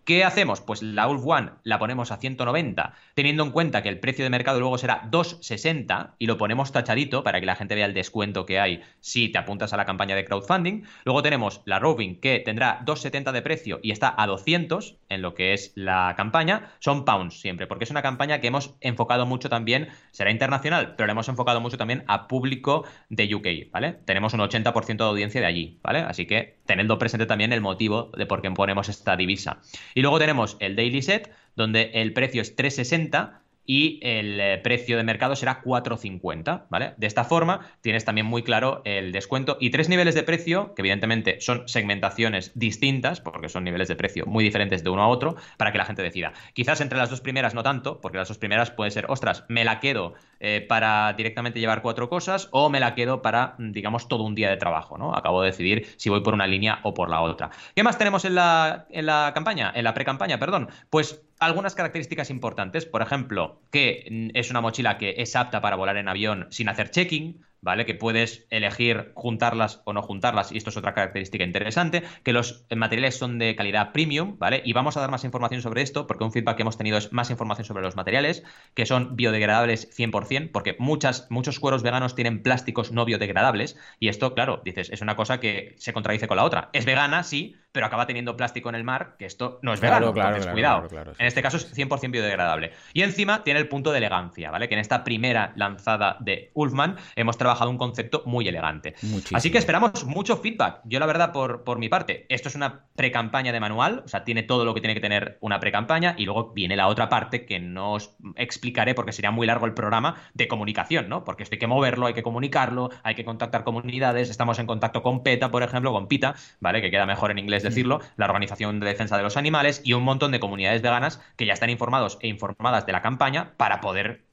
¿Qué hacemos? Pues la Ulf One la ponemos a 190, teniendo en cuenta que el precio de mercado luego será 260 y lo ponemos tachadito para que la gente vea el descuento que hay si te apuntas a la campaña de crowdfunding. Luego tenemos la Roving que tendrá 270 de precio y está a 200 en lo que es la campaña. Son pounds siempre, porque es una campaña que hemos enfocado mucho también, será internacional, pero la hemos enfocado mucho también a público de UK, ¿vale? Tenemos un 80% de audiencia de allí, ¿vale? Así que teniendo presente también el motivo de por qué ponemos esta divisa. Y luego tenemos el Daily Set, donde el precio es 360 y el eh, precio de mercado será 4,50, ¿vale? De esta forma tienes también muy claro el descuento y tres niveles de precio, que evidentemente son segmentaciones distintas, porque son niveles de precio muy diferentes de uno a otro, para que la gente decida. Quizás entre las dos primeras no tanto, porque las dos primeras puede ser, ostras, me la quedo eh, para directamente llevar cuatro cosas o me la quedo para, digamos, todo un día de trabajo, ¿no? Acabo de decidir si voy por una línea o por la otra. ¿Qué más tenemos en la, en la campaña? En la pre-campaña, perdón. Pues algunas características importantes, por ejemplo, que es una mochila que es apta para volar en avión sin hacer checking, ¿vale? Que puedes elegir juntarlas o no juntarlas, y esto es otra característica interesante, que los materiales son de calidad premium, ¿vale? Y vamos a dar más información sobre esto, porque un feedback que hemos tenido es más información sobre los materiales, que son biodegradables 100%, porque muchas, muchos cueros veganos tienen plásticos no biodegradables, y esto, claro, dices, es una cosa que se contradice con la otra. Es vegana, sí, pero acaba teniendo plástico en el mar, que esto no es vegano, claro, claro, cuidado. En este caso es 100% biodegradable. Y encima tiene el punto de elegancia, ¿vale? Que en esta primera lanzada de Ulfman hemos trabajado un concepto muy elegante. Así que esperamos mucho feedback. Yo, la verdad, por, por mi parte, esto es una pre-campaña de manual, o sea, tiene todo lo que tiene que tener una pre-campaña y luego viene la otra parte que no os explicaré porque sería muy largo el programa de comunicación, ¿no? Porque esto hay que moverlo, hay que comunicarlo, hay que contactar comunidades, estamos en contacto con PETA, por ejemplo, con PITA, ¿vale? Que queda mejor en inglés. Decirlo, la Organización de Defensa de los Animales y un montón de comunidades veganas que ya están informados e informadas de la campaña para poder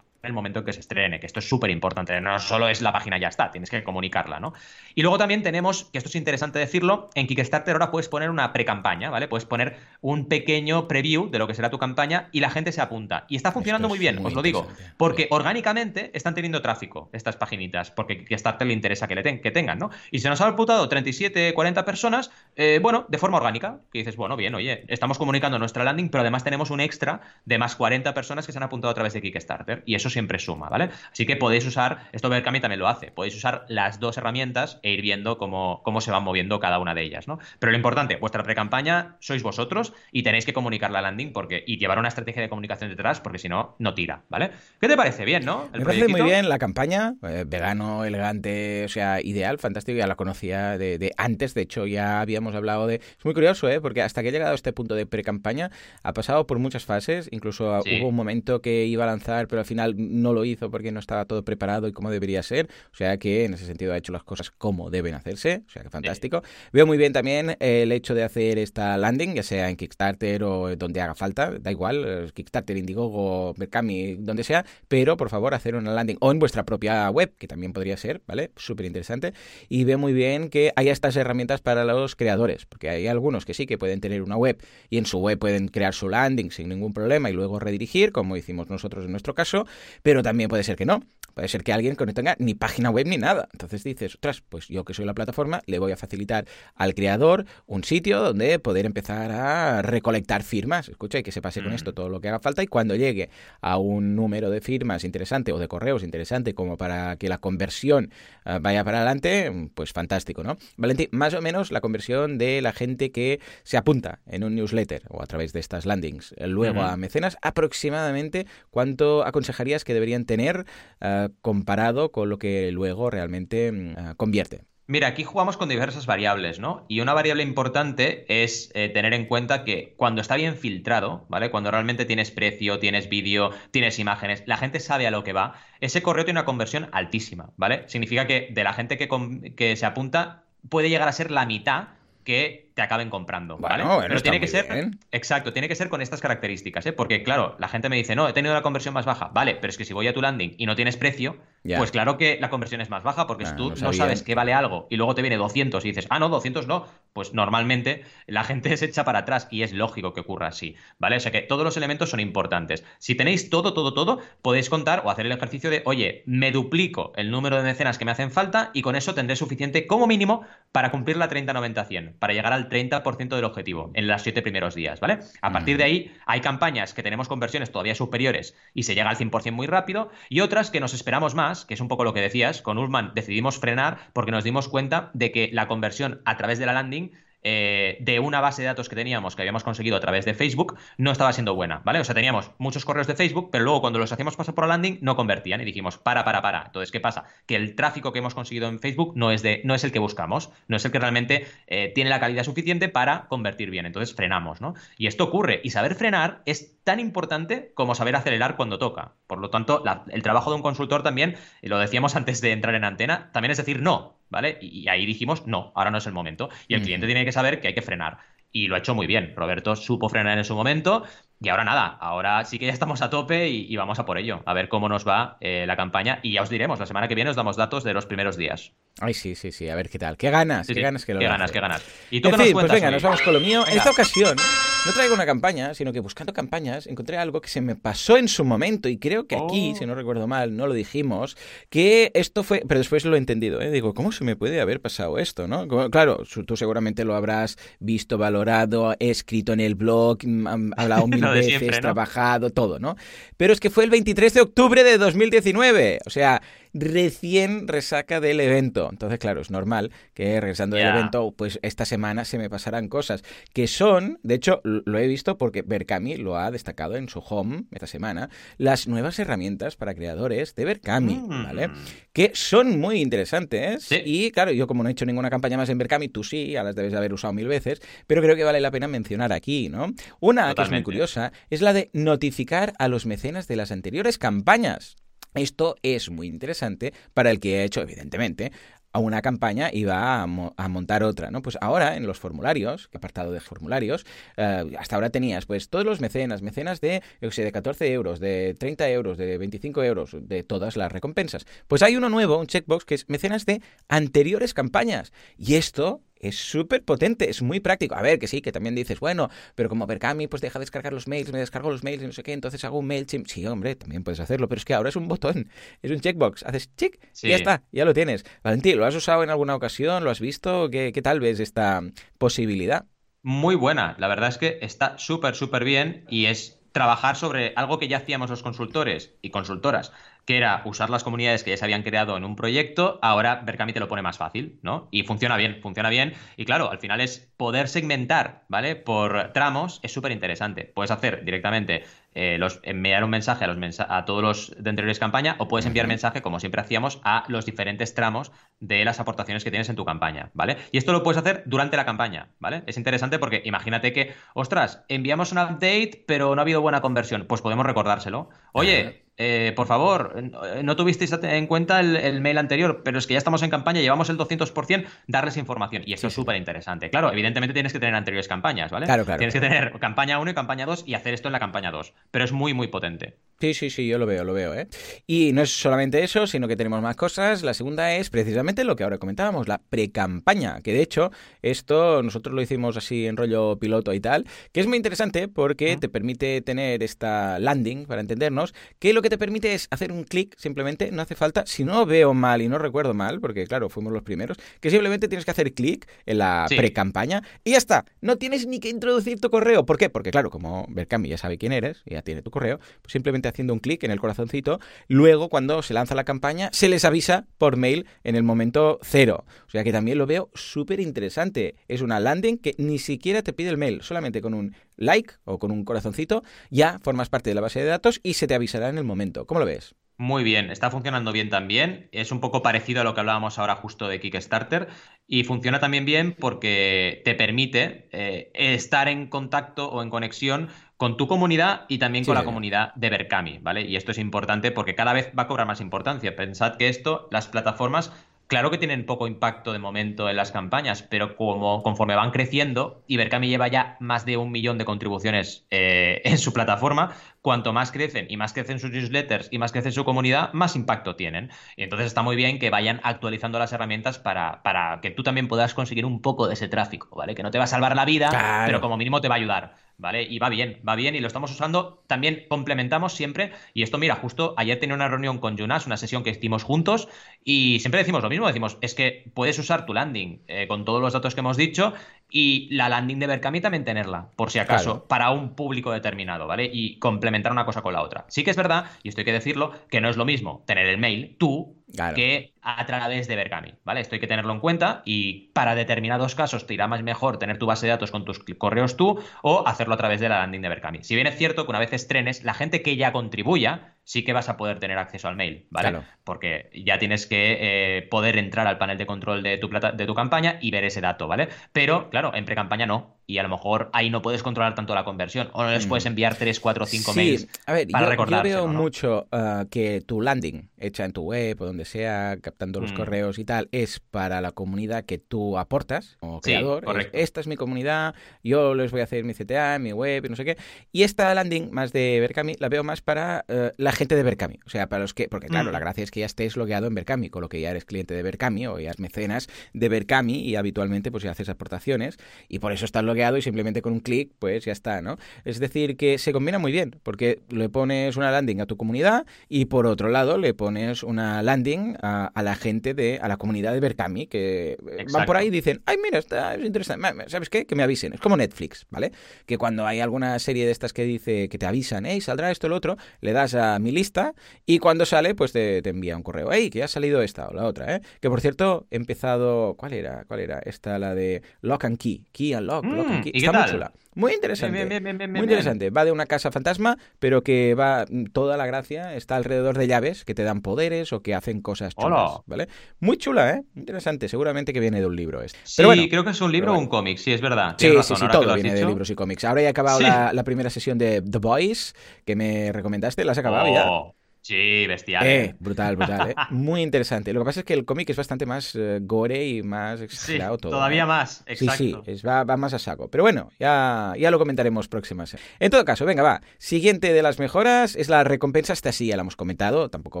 el momento en que se estrene, que esto es súper importante, no solo es la página ya está, tienes que comunicarla, ¿no? Y luego también tenemos, que esto es interesante decirlo, en Kickstarter ahora puedes poner una pre-campaña, ¿vale? Puedes poner un pequeño preview de lo que será tu campaña y la gente se apunta. Y está funcionando muy bien, os lo digo, porque orgánicamente están teniendo tráfico estas paginitas, porque Kickstarter le interesa que, le que tengan, ¿no? Y se nos ha apuntado 37, 40 personas, eh, bueno, de forma orgánica, que dices, bueno, bien, oye, estamos comunicando nuestra landing, pero además tenemos un extra de más 40 personas que se han apuntado a través de Kickstarter, y eso siempre suma, ¿vale? Así que podéis usar, esto Berkami también lo hace, podéis usar las dos herramientas e ir viendo cómo, cómo se van moviendo cada una de ellas, ¿no? Pero lo importante, vuestra pre-campaña sois vosotros y tenéis que comunicar la landing porque, y llevar una estrategia de comunicación detrás porque si no, no tira, ¿vale? ¿Qué te parece? Bien, ¿no? Me parece muy bien la campaña, eh, vegano, elegante, o sea, ideal, fantástico, ya la conocía de, antes, de hecho ya habíamos hablado de... Es muy curioso, ¿eh? Porque hasta que he llegado a este punto de pre-campaña ha pasado por muchas fases, incluso hubo un momento que iba a lanzar, pero al final no lo hizo porque no estaba todo preparado y como debería ser. O sea que en ese sentido ha hecho las cosas como deben hacerse. O sea que fantástico. Veo muy bien también el hecho de hacer esta landing, ya sea en Kickstarter o donde haga falta. Da igual, eh, Kickstarter, Indiegogo, Berkami, donde sea. Pero por favor, hacer una landing o en vuestra propia web, que también podría ser, ¿vale? Súper interesante. Y veo muy bien que haya estas herramientas para los creadores, porque hay algunos que sí que pueden tener una web y en su web pueden crear su landing sin ningún problema y luego redirigir, como hicimos nosotros en nuestro caso, pero también puede ser que no. Puede ser que alguien que no tenga ni página web ni nada. Entonces dices, ostras, pues yo que soy la plataforma, le voy a facilitar al creador un sitio donde poder empezar a recolectar firmas. Escucha, y que se pase con esto todo lo que haga falta. Y cuando llegue a un número de firmas interesante o de correos interesante como para que la conversión eh, vaya para adelante, pues fantástico, ¿no? Valentín, más o menos la conversión de la gente que se apunta en un newsletter o a través de estas landings luego a mecenas, aproximadamente cuánto aconsejarías que deberían tener uh, comparado con lo que luego realmente uh, convierte. Mira, aquí jugamos con diversas variables, ¿no? Y una variable importante es eh, tener en cuenta que cuando está bien filtrado, ¿vale? Cuando realmente tienes precio, tienes vídeo, tienes imágenes, la gente sabe a lo que va, ese correo tiene una conversión altísima, ¿vale? Significa que de la gente que, que se apunta puede llegar a ser la mitad que te acaben comprando, ¿vale? Pero tiene que ser, exacto, tiene que ser con estas características, ¿eh? Porque claro, la gente me dice, no, he tenido la conversión más baja, vale, pero es que si voy a tu landing y no tienes precio, pues claro que la conversión es más baja, porque si tú no, sabes que vale algo y luego te viene 200 y dices, ah, no, 200 no, pues normalmente la gente se echa para atrás y es lógico que ocurra así, ¿vale? O sea que todos los elementos son importantes. Si tenéis todo, todo, todo, podéis contar o hacer el ejercicio de, oye, me duplico el número de mecenas que me hacen falta y con eso tendré suficiente como mínimo para cumplir la 30-90-100, para llegar al 30% del objetivo en los siete primeros días, ¿vale? A partir de ahí hay campañas que tenemos conversiones todavía superiores y se llega al 100% muy rápido y otras que nos esperamos más, que es un poco lo que decías, con Ullman decidimos frenar porque nos dimos cuenta de que la conversión a través de la landing eh, de una base de datos que teníamos, que habíamos conseguido a través de Facebook, no estaba siendo buena, ¿vale? O sea, teníamos muchos correos de Facebook, pero luego cuando los hacíamos pasar por la landing no convertían y dijimos, para, para, para. Entonces, ¿qué pasa? Que el tráfico que hemos conseguido en Facebook no es, de, no es el que buscamos, no es el que realmente eh, tiene la calidad suficiente para convertir bien. Entonces, frenamos, ¿no? Y esto ocurre. Y saber frenar es tan importante como saber acelerar cuando toca. Por lo tanto, el trabajo de un consultor también, lo decíamos antes de entrar en antena, también es decir no. ¿Vale? Y, ahí dijimos, no, ahora no es el momento. Y el cliente tiene que saber que hay que frenar. Y lo ha hecho muy bien. Roberto supo frenar en su momento. Y ahora nada, ahora sí que ya estamos a tope y, vamos a por ello, a ver cómo nos va eh, la campaña. Y ya os diremos, la semana que viene os damos datos de los primeros días. Ay, sí, sí, sí, a ver qué tal. ¿Qué ganas? ¿Qué ganas que lo ¿Qué ganas? ¿Qué ganas? ¿Y tú en fin, pues venga, nos vamos con lo mío. En esta ocasión no traigo una campaña, sino que buscando campañas encontré algo que se me pasó en su momento y creo que aquí, oh. si no recuerdo mal, no lo dijimos, que esto fue, pero después lo he entendido, ¿eh? digo, ¿cómo se me puede haber pasado esto? ¿no? Claro, tú seguramente lo habrás visto, valorado, escrito en el blog, mm, hablado mil veces, trabajado, todo, ¿no? Pero es que fue el 23 de octubre de 2019, o sea, recién resaca del evento. Entonces, claro, es normal que regresando del evento, pues esta semana se me pasarán cosas que son, de hecho, lo he visto porque Berkami lo ha destacado en su home esta semana, las nuevas herramientas para creadores de Berkami, ¿vale? Mm. Que son muy interesantes. Y claro, yo como no he hecho ninguna campaña más en Berkami, tú sí, ya las debes de haber usado mil veces, pero creo que vale la pena mencionar aquí, ¿no? Una que es muy curiosa es la de notificar a los mecenas de las anteriores campañas. Esto es muy interesante para el que ha hecho, evidentemente, a una campaña y va a, montar otra, ¿no? Pues ahora en los formularios, apartado de formularios, eh, hasta ahora tenías pues todos los mecenas, mecenas de, yo sé, de 14 euros, de 30 euros, de 25 euros, de todas las recompensas. Pues hay uno nuevo, un checkbox, que es mecenas de anteriores campañas. Y esto es súper potente, es muy práctico. A ver, que sí, que también dices, bueno, pero como Berkami, pues deja descargar los mails, me descargo los mails y no sé qué, entonces hago un mail. Sí, hombre, también puedes hacerlo, pero es que ahora es un botón, es un checkbox. Haces chic y ya está, ya lo tienes. Valentín, ¿lo has usado en alguna ocasión? ¿Lo has visto? ¿Qué, qué tal ves esta posibilidad? Muy buena, la verdad es que está súper, súper bien y es trabajar sobre algo que ya hacíamos los consultores y consultoras, que era usar las comunidades que ya se habían creado en un proyecto, ahora Berkami te lo pone más fácil, ¿no? Y funciona bien, funciona bien. Y claro, al final es poder segmentar, ¿vale? Por tramos, es súper interesante. Puedes hacer directamente eh, los, enviar un mensaje a, los a todos los de anteriores campaña o puedes enviar mensaje, como siempre hacíamos, a los diferentes tramos de las aportaciones que tienes en tu campaña, ¿vale? Y esto lo puedes hacer durante la campaña, ¿vale? Es interesante porque imagínate que, ostras, enviamos un update, pero no ha habido buena conversión. Pues podemos recordárselo. Oye, eh, por favor, no tuvisteis en cuenta el, mail anterior, pero es que ya estamos en campaña, llevamos el 200%, darles información. Y esto es súper interesante. Claro, evidentemente tienes que tener anteriores campañas, ¿vale? Claro, claro. Tienes que tener campaña 1 y campaña 2 y hacer esto en la campaña 2. Pero es muy, muy potente. Sí, sí, sí, yo lo veo, lo veo, ¿eh? Y no es solamente eso, sino que tenemos más cosas. La segunda es precisamente lo que ahora comentábamos, la pre-campaña, que de hecho esto nosotros lo hicimos así en rollo piloto y tal, que es muy interesante porque te permite tener esta landing, para entendernos, que lo que te permite es hacer un clic, simplemente, no hace falta, si no veo mal y no recuerdo mal, porque claro, fuimos los primeros, que simplemente tienes que hacer clic en la pre-campaña y ya está, no tienes ni que introducir tu correo. ¿Por qué? Porque claro, como Berkami ya sabe quién eres, ya tiene tu correo, pues simplemente haciendo un clic en el corazoncito, luego cuando se lanza la campaña se les avisa por mail en el momento cero. O sea que también lo veo súper interesante. Es una landing que ni siquiera te pide el mail, solamente con un like o con un corazoncito ya formas parte de la base de datos y se te avisará en el momento. ¿Cómo lo ves? Muy bien, está funcionando bien también. Es un poco parecido a lo que hablábamos ahora justo de Kickstarter y funciona también bien porque te permite eh, estar en contacto o en conexión con tu comunidad y también con la comunidad de Berkami, ¿vale? Y esto es importante porque cada vez va a cobrar más importancia. Pensad que esto, las plataformas Claro que tienen poco impacto de momento en las campañas, pero como conforme van creciendo, y Berkami lleva ya más de un millón de contribuciones eh, en su plataforma, cuanto más crecen y más crecen sus newsletters y más crece su comunidad, más impacto tienen. Y entonces está muy bien que vayan actualizando las herramientas para, para que tú también puedas conseguir un poco de ese tráfico, ¿vale? Que no te va a salvar la vida, pero como mínimo te va a ayudar. ¿Vale? Y va bien, va bien y lo estamos usando. También complementamos siempre. Y esto, mira, justo ayer tenía una reunión con Jonas, una sesión que hicimos juntos, y siempre decimos lo mismo: decimos, es que puedes usar tu landing eh, con todos los datos que hemos dicho y la landing de Berkami también tenerla, por si acaso, para un público determinado, ¿vale? Y complementar una cosa con la otra. Sí que es verdad, y esto hay que decirlo, que no es lo mismo tener el mail tú que a través de Berkami, ¿vale? Esto hay que tenerlo en cuenta y para determinados casos te irá más mejor tener tu base de datos con tus correos tú o hacerlo a través de la landing de Berkami. Si bien es cierto que una vez estrenes, la gente que ya contribuya, sí que vas a poder tener acceso al mail, ¿vale? Porque ya tienes que eh, poder entrar al panel de control de tu, plata, de tu campaña y ver ese dato, ¿vale? Pero, claro, en pre-campaña no. Y a lo mejor ahí no puedes controlar tanto la conversión. O no les puedes mm. enviar 3, 4, 5 mails a ver, para yo, yo veo mucho uh, que tu landing, hecha en tu web o donde sea, captando los mm. correos y tal, es para la comunidad que tú aportas como creador. esta es mi comunidad, yo les voy a hacer mi CTA, mi web y no sé qué. Y esta landing más de Berkami la veo más para uh, la gente de Berkami. O sea, para los que. Porque claro, la mm. gracia es que ya estés logueado en Berkami, con lo que ya eres cliente de Berkami o ya eres mecenas de Berkami y habitualmente pues ya haces aportaciones y por eso estás logueado y simplemente con un clic pues ya está, ¿no? Es decir, que se combina muy bien porque le pones una landing a tu comunidad y por otro lado le pones una landing a, la gente de. a la comunidad de Berkami que van por ahí y dicen, ay, mira, está es interesante. ¿Sabes qué? Que me avisen. Es como Netflix, ¿vale? Que cuando hay alguna serie de estas que dice que te avisan, hey, saldrá esto o lo otro, le das a mi lista y cuando sale, pues te, envía un correo. ¡Ey, que ya ha salido esta o la otra! ¿eh? Que por cierto, he empezado. ¿Cuál era? ¿Cuál era? Esta, la de Lock and Key. Key and Lock. lock and Mm, Key. ¿y qué Está muy chula. Muy interesante. Bien, bien, bien, bien, Muy interesante. Va de una casa fantasma, pero que va. Toda la gracia está alrededor de llaves que te dan poderes o que hacen cosas chulas. Hola. ¿Vale? Muy chula, ¿eh? Interesante. Seguramente que viene de un libro. Este. Sí, Pero bueno, creo que es un libro o un cómic, sí, es verdad. Sí, sí, sí, todo viene de libros y cómics. Ahora ya he acabado Sí. la, la primera sesión de The Boys, que me recomendaste. ¿La has acabado ya? Sí, bestial. Eh, eh. brutal, brutal, ¿eh? Muy interesante. Lo que pasa es que el cómic es bastante más eh, gore y más Sí, exagerado todo. todavía ¿eh? más, Sí, exacto. sí, es- va, va más a saco. Pero bueno, ya, ya lo comentaremos próximas. En todo caso, venga, va. Siguiente de las mejoras es la recompensa. Esta sí ya la hemos comentado, tampoco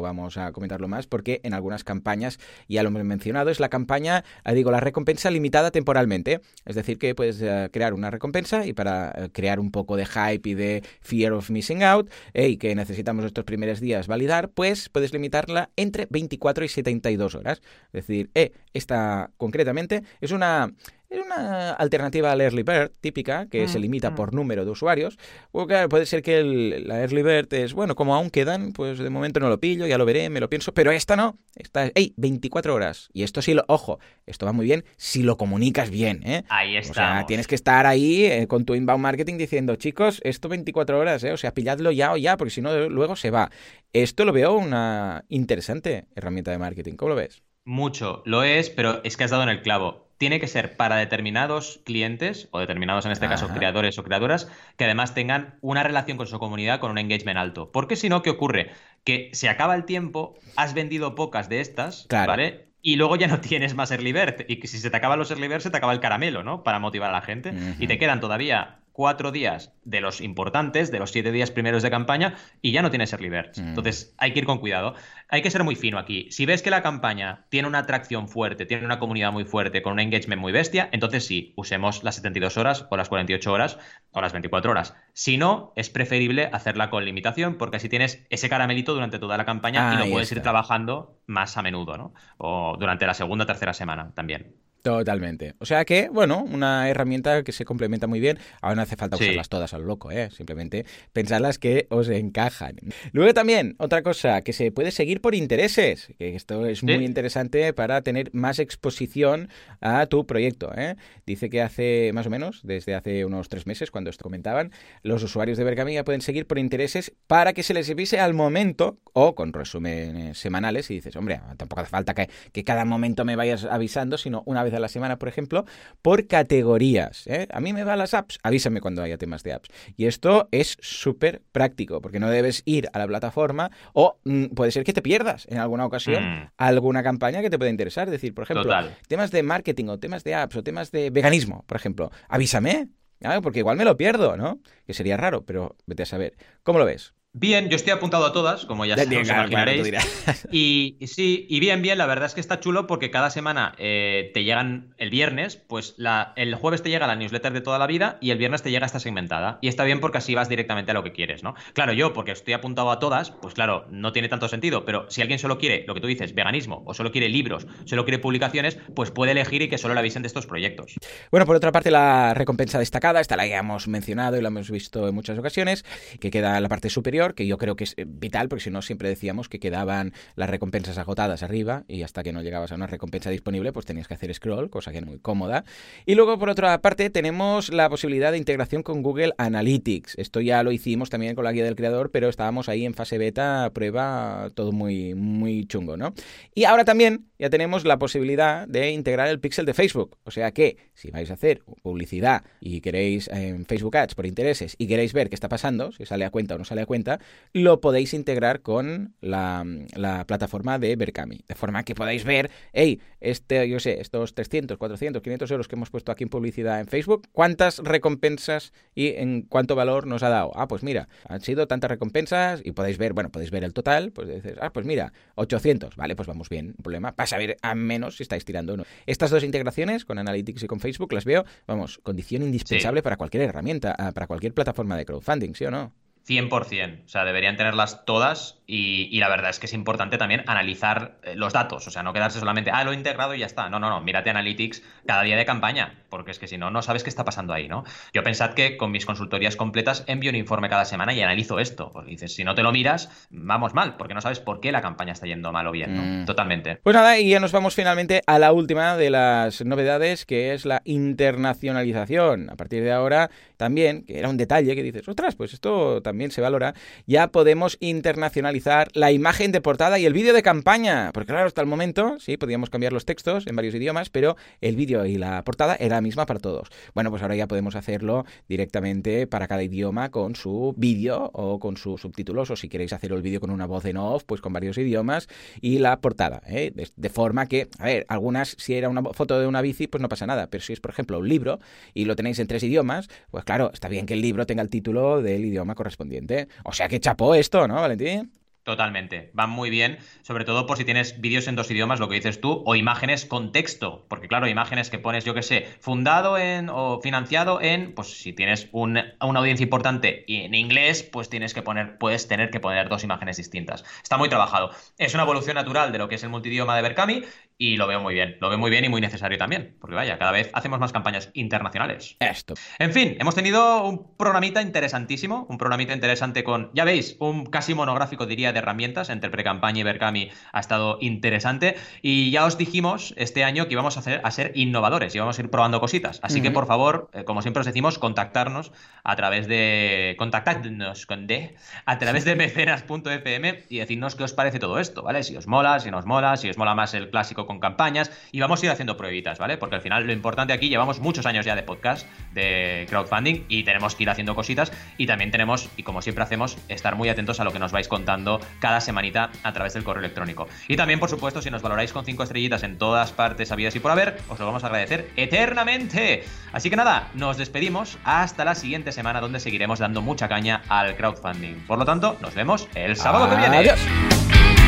vamos a comentarlo más porque en algunas campañas ya lo hemos mencionado. Es la campaña, digo, la recompensa limitada temporalmente. Es decir, que puedes crear una recompensa y para crear un poco de hype y de fear of missing out, y que necesitamos estos primeros días validar, pues puedes limitarla entre 24 y 72 horas. Es decir, eh, esta concretamente es una es una alternativa al Early Bird típica que Mm, se limita mm. por número de usuarios. O claro, puede ser que el- la Early Bird es, bueno, como aún quedan, pues de momento no lo pillo, ya lo veré, me lo pienso. Pero esta no. Esta es, hey, 24 horas. Y esto sí lo, ojo, esto va muy bien si lo comunicas bien, ¿eh? Ahí O estamos. sea, tienes que estar ahí eh, con tu inbound marketing diciendo, chicos, esto 24 horas, ¿eh? O sea, pilladlo ya o ya, porque si no, luego se va. Esto lo veo una interesante herramienta de marketing. ¿Cómo lo ves? Mucho, lo es, pero es que has dado en el clavo. Tiene que ser para determinados clientes, o determinados en este caso creadores o creadoras, que además tengan una relación con su comunidad con un engagement alto. Porque si no, ¿qué ocurre? Que se acaba el tiempo, has vendido pocas de estas, Claro. ¿vale? Y luego ya no tienes más early bird. Y que si se te acaban los early bird, se te acaba el caramelo, ¿no? Para motivar a la gente. Y te quedan todavía cuatro días de los importantes, de los siete días primeros de campaña, y ya no tienes early birds. Mm. Entonces, hay que ir con cuidado. Hay que ser muy fino aquí. Si ves que la campaña tiene una atracción fuerte, tiene una comunidad muy fuerte, con un engagement muy bestia, entonces sí, usemos las 72 horas o las 48 horas o las 24 horas. Si no, es preferible hacerla con limitación porque así tienes ese caramelito durante toda la campaña y lo puedes ir trabajando más a menudo, ¿no? O durante la segunda tercera semana también. Totalmente. O sea que, bueno, una herramienta que se complementa muy bien. Ahora no hace falta Sí. usarlas todas a lo loco, ¿eh? Simplemente pensarlas que os encajan. Luego también, otra cosa, que se puede seguir por intereses. Que esto es muy Sí. interesante para tener más exposición a tu proyecto, ¿eh? Dice que hace, más o menos, desde hace unos tres meses, cuando esto comentaban, los usuarios de Bergamilla pueden seguir por intereses para que se les avise al momento o con resúmenes semanales y dices, hombre, tampoco hace falta que, que cada momento me vayas avisando, sino una vez a la semana, por ejemplo, por categorías. ¿eh? A mí me van las apps, avísame cuando haya temas de apps. Y esto es súper práctico, porque no debes ir a la plataforma o mm, puede ser que te pierdas en alguna ocasión Mm. alguna campaña que te pueda interesar. Es decir, por ejemplo, Total. temas de marketing o temas de apps o temas de veganismo, por ejemplo. Avísame, porque igual me lo pierdo, ¿no? Que sería raro, pero vete a saber. ¿Cómo lo ves? Bien, yo estoy apuntado a todas, como ya Ya, os claro, imaginaréis. Y, y sí, y bien, bien, la verdad es que está chulo porque cada semana eh, te llegan el viernes, pues la, el jueves te llega la newsletter de toda la vida y el viernes te llega esta segmentada. Y está bien porque así vas directamente a lo que quieres, ¿no? Claro, yo, porque estoy apuntado a todas, pues claro, no tiene tanto sentido, pero si alguien solo quiere, lo que tú dices, veganismo, o solo quiere libros, solo quiere publicaciones, pues puede elegir y que solo le avisen de estos proyectos. Bueno, por otra parte, la recompensa destacada, esta la hemos mencionado y la hemos visto en muchas ocasiones, que queda en la parte superior, que yo creo que es eh, vital, porque si no, siempre decíamos que quedaban las recompensas agotadas arriba y hasta que no llegabas a una recompensa disponible, pues tenías que hacer scroll, cosa que es muy cómoda. Y luego, por otra parte, tenemos la posibilidad de integración con Google Analytics. Esto ya lo hicimos también con la guía del creador, pero estábamos ahí en fase beta, prueba, todo muy, muy chungo, ¿no? Y ahora también ya tenemos la posibilidad de integrar el pixel de Facebook. O sea que si vais a hacer publicidad y queréis en Facebook Ads por intereses y queréis ver qué está pasando, si sale a cuenta o no sale a cuenta, lo podéis integrar con la, la plataforma de Berkami. De forma que podáis ver, hey, este, yo sé, estos 300, 400, 500 euros que hemos puesto aquí en publicidad en Facebook, ¿cuántas recompensas y en cuánto valor nos ha dado? Ah, pues mira, han sido tantas recompensas y podéis ver, bueno, podéis ver el total, pues dices, ah, pues mira, 800, vale, pues vamos bien, problema. Para saber a menos si estáis tirando o no. Estas dos integraciones con Analytics y con Facebook las veo, vamos, condición indispensable para cualquier herramienta, ah, para cualquier plataforma de crowdfunding, ¿sí o no? 100%. O sea, deberían tenerlas todas y, la verdad es que es importante también analizar eh, los datos, o sea, no quedarse solamente, ah, lo he integrado y ya está. No, no, no, mírate Analytics cada día de campaña, porque es que si no, no sabes qué está pasando ahí, ¿no? Yo pensad que con mis consultorías completas envío un informe cada semana y analizo esto. Porque dices, si no te lo miras, vamos mal, porque no sabes por qué la campaña está yendo mal o bien, ¿no? Mm. Totalmente. Pues nada, y ya nos vamos finalmente a la última de las novedades, que es la internacionalización. A partir de ahora, también, que era un detalle que dices, ostras, pues esto también se valora, ya podemos internacionalizar la imagen de portada y el vídeo de campaña. Porque claro, hasta el momento, sí, podíamos cambiar los textos en varios idiomas, pero el vídeo y la portada era la misma para todos. Bueno, pues ahora ya podemos hacerlo directamente para cada idioma con su vídeo o con sus subtítulos, o si queréis hacer el vídeo con una voz en off, pues con varios idiomas, y la portada, ¿eh? de, de forma que, a ver, algunas, si era una foto de una bici, pues no pasa nada, pero si es, por ejemplo, un libro y lo tenéis en tres idiomas, pues claro, está bien que el libro tenga el título del idioma correspondiente. O sea que chapó esto, ¿no, Valentín? Totalmente, van muy bien, sobre todo por si tienes vídeos en dos idiomas, lo que dices tú, o imágenes con texto, porque claro, imágenes que pones, yo que sé, fundado en o financiado en, pues si tienes un, una audiencia importante y en inglés, pues tienes que poner, puedes tener que poner dos imágenes distintas. Está muy trabajado. Es una evolución natural de lo que es el multidioma de Berkami y lo veo muy bien, lo veo muy bien y muy necesario también, porque vaya, cada vez hacemos más campañas internacionales. Esto. En fin, hemos tenido un programita interesantísimo, un programita interesante con, ya veis, un casi monográfico diría de herramientas entre pre-campaña y Berkami ha estado interesante y ya os dijimos este año que íbamos a, hacer, a ser innovadores y vamos a ir probando cositas, así que por favor, eh, como siempre os decimos, contactarnos a través de contactarnos con D a través de mecenas.fm y decirnos qué os parece todo esto, ¿vale? Si os mola, si nos mola, si os mola más el clásico con campañas y vamos a ir haciendo pruebitas, ¿vale? Porque al final lo importante aquí, llevamos muchos años ya de podcast, de crowdfunding y tenemos que ir haciendo cositas y también tenemos, y como siempre hacemos, estar muy atentos a lo que nos vais contando cada semanita a través del correo electrónico. Y también, por supuesto, si nos valoráis con cinco estrellitas en todas partes habidas y por haber, os lo vamos a agradecer eternamente. Así que nada, nos despedimos hasta la siguiente semana donde seguiremos dando mucha caña al crowdfunding. Por lo tanto, nos vemos el sábado que viene.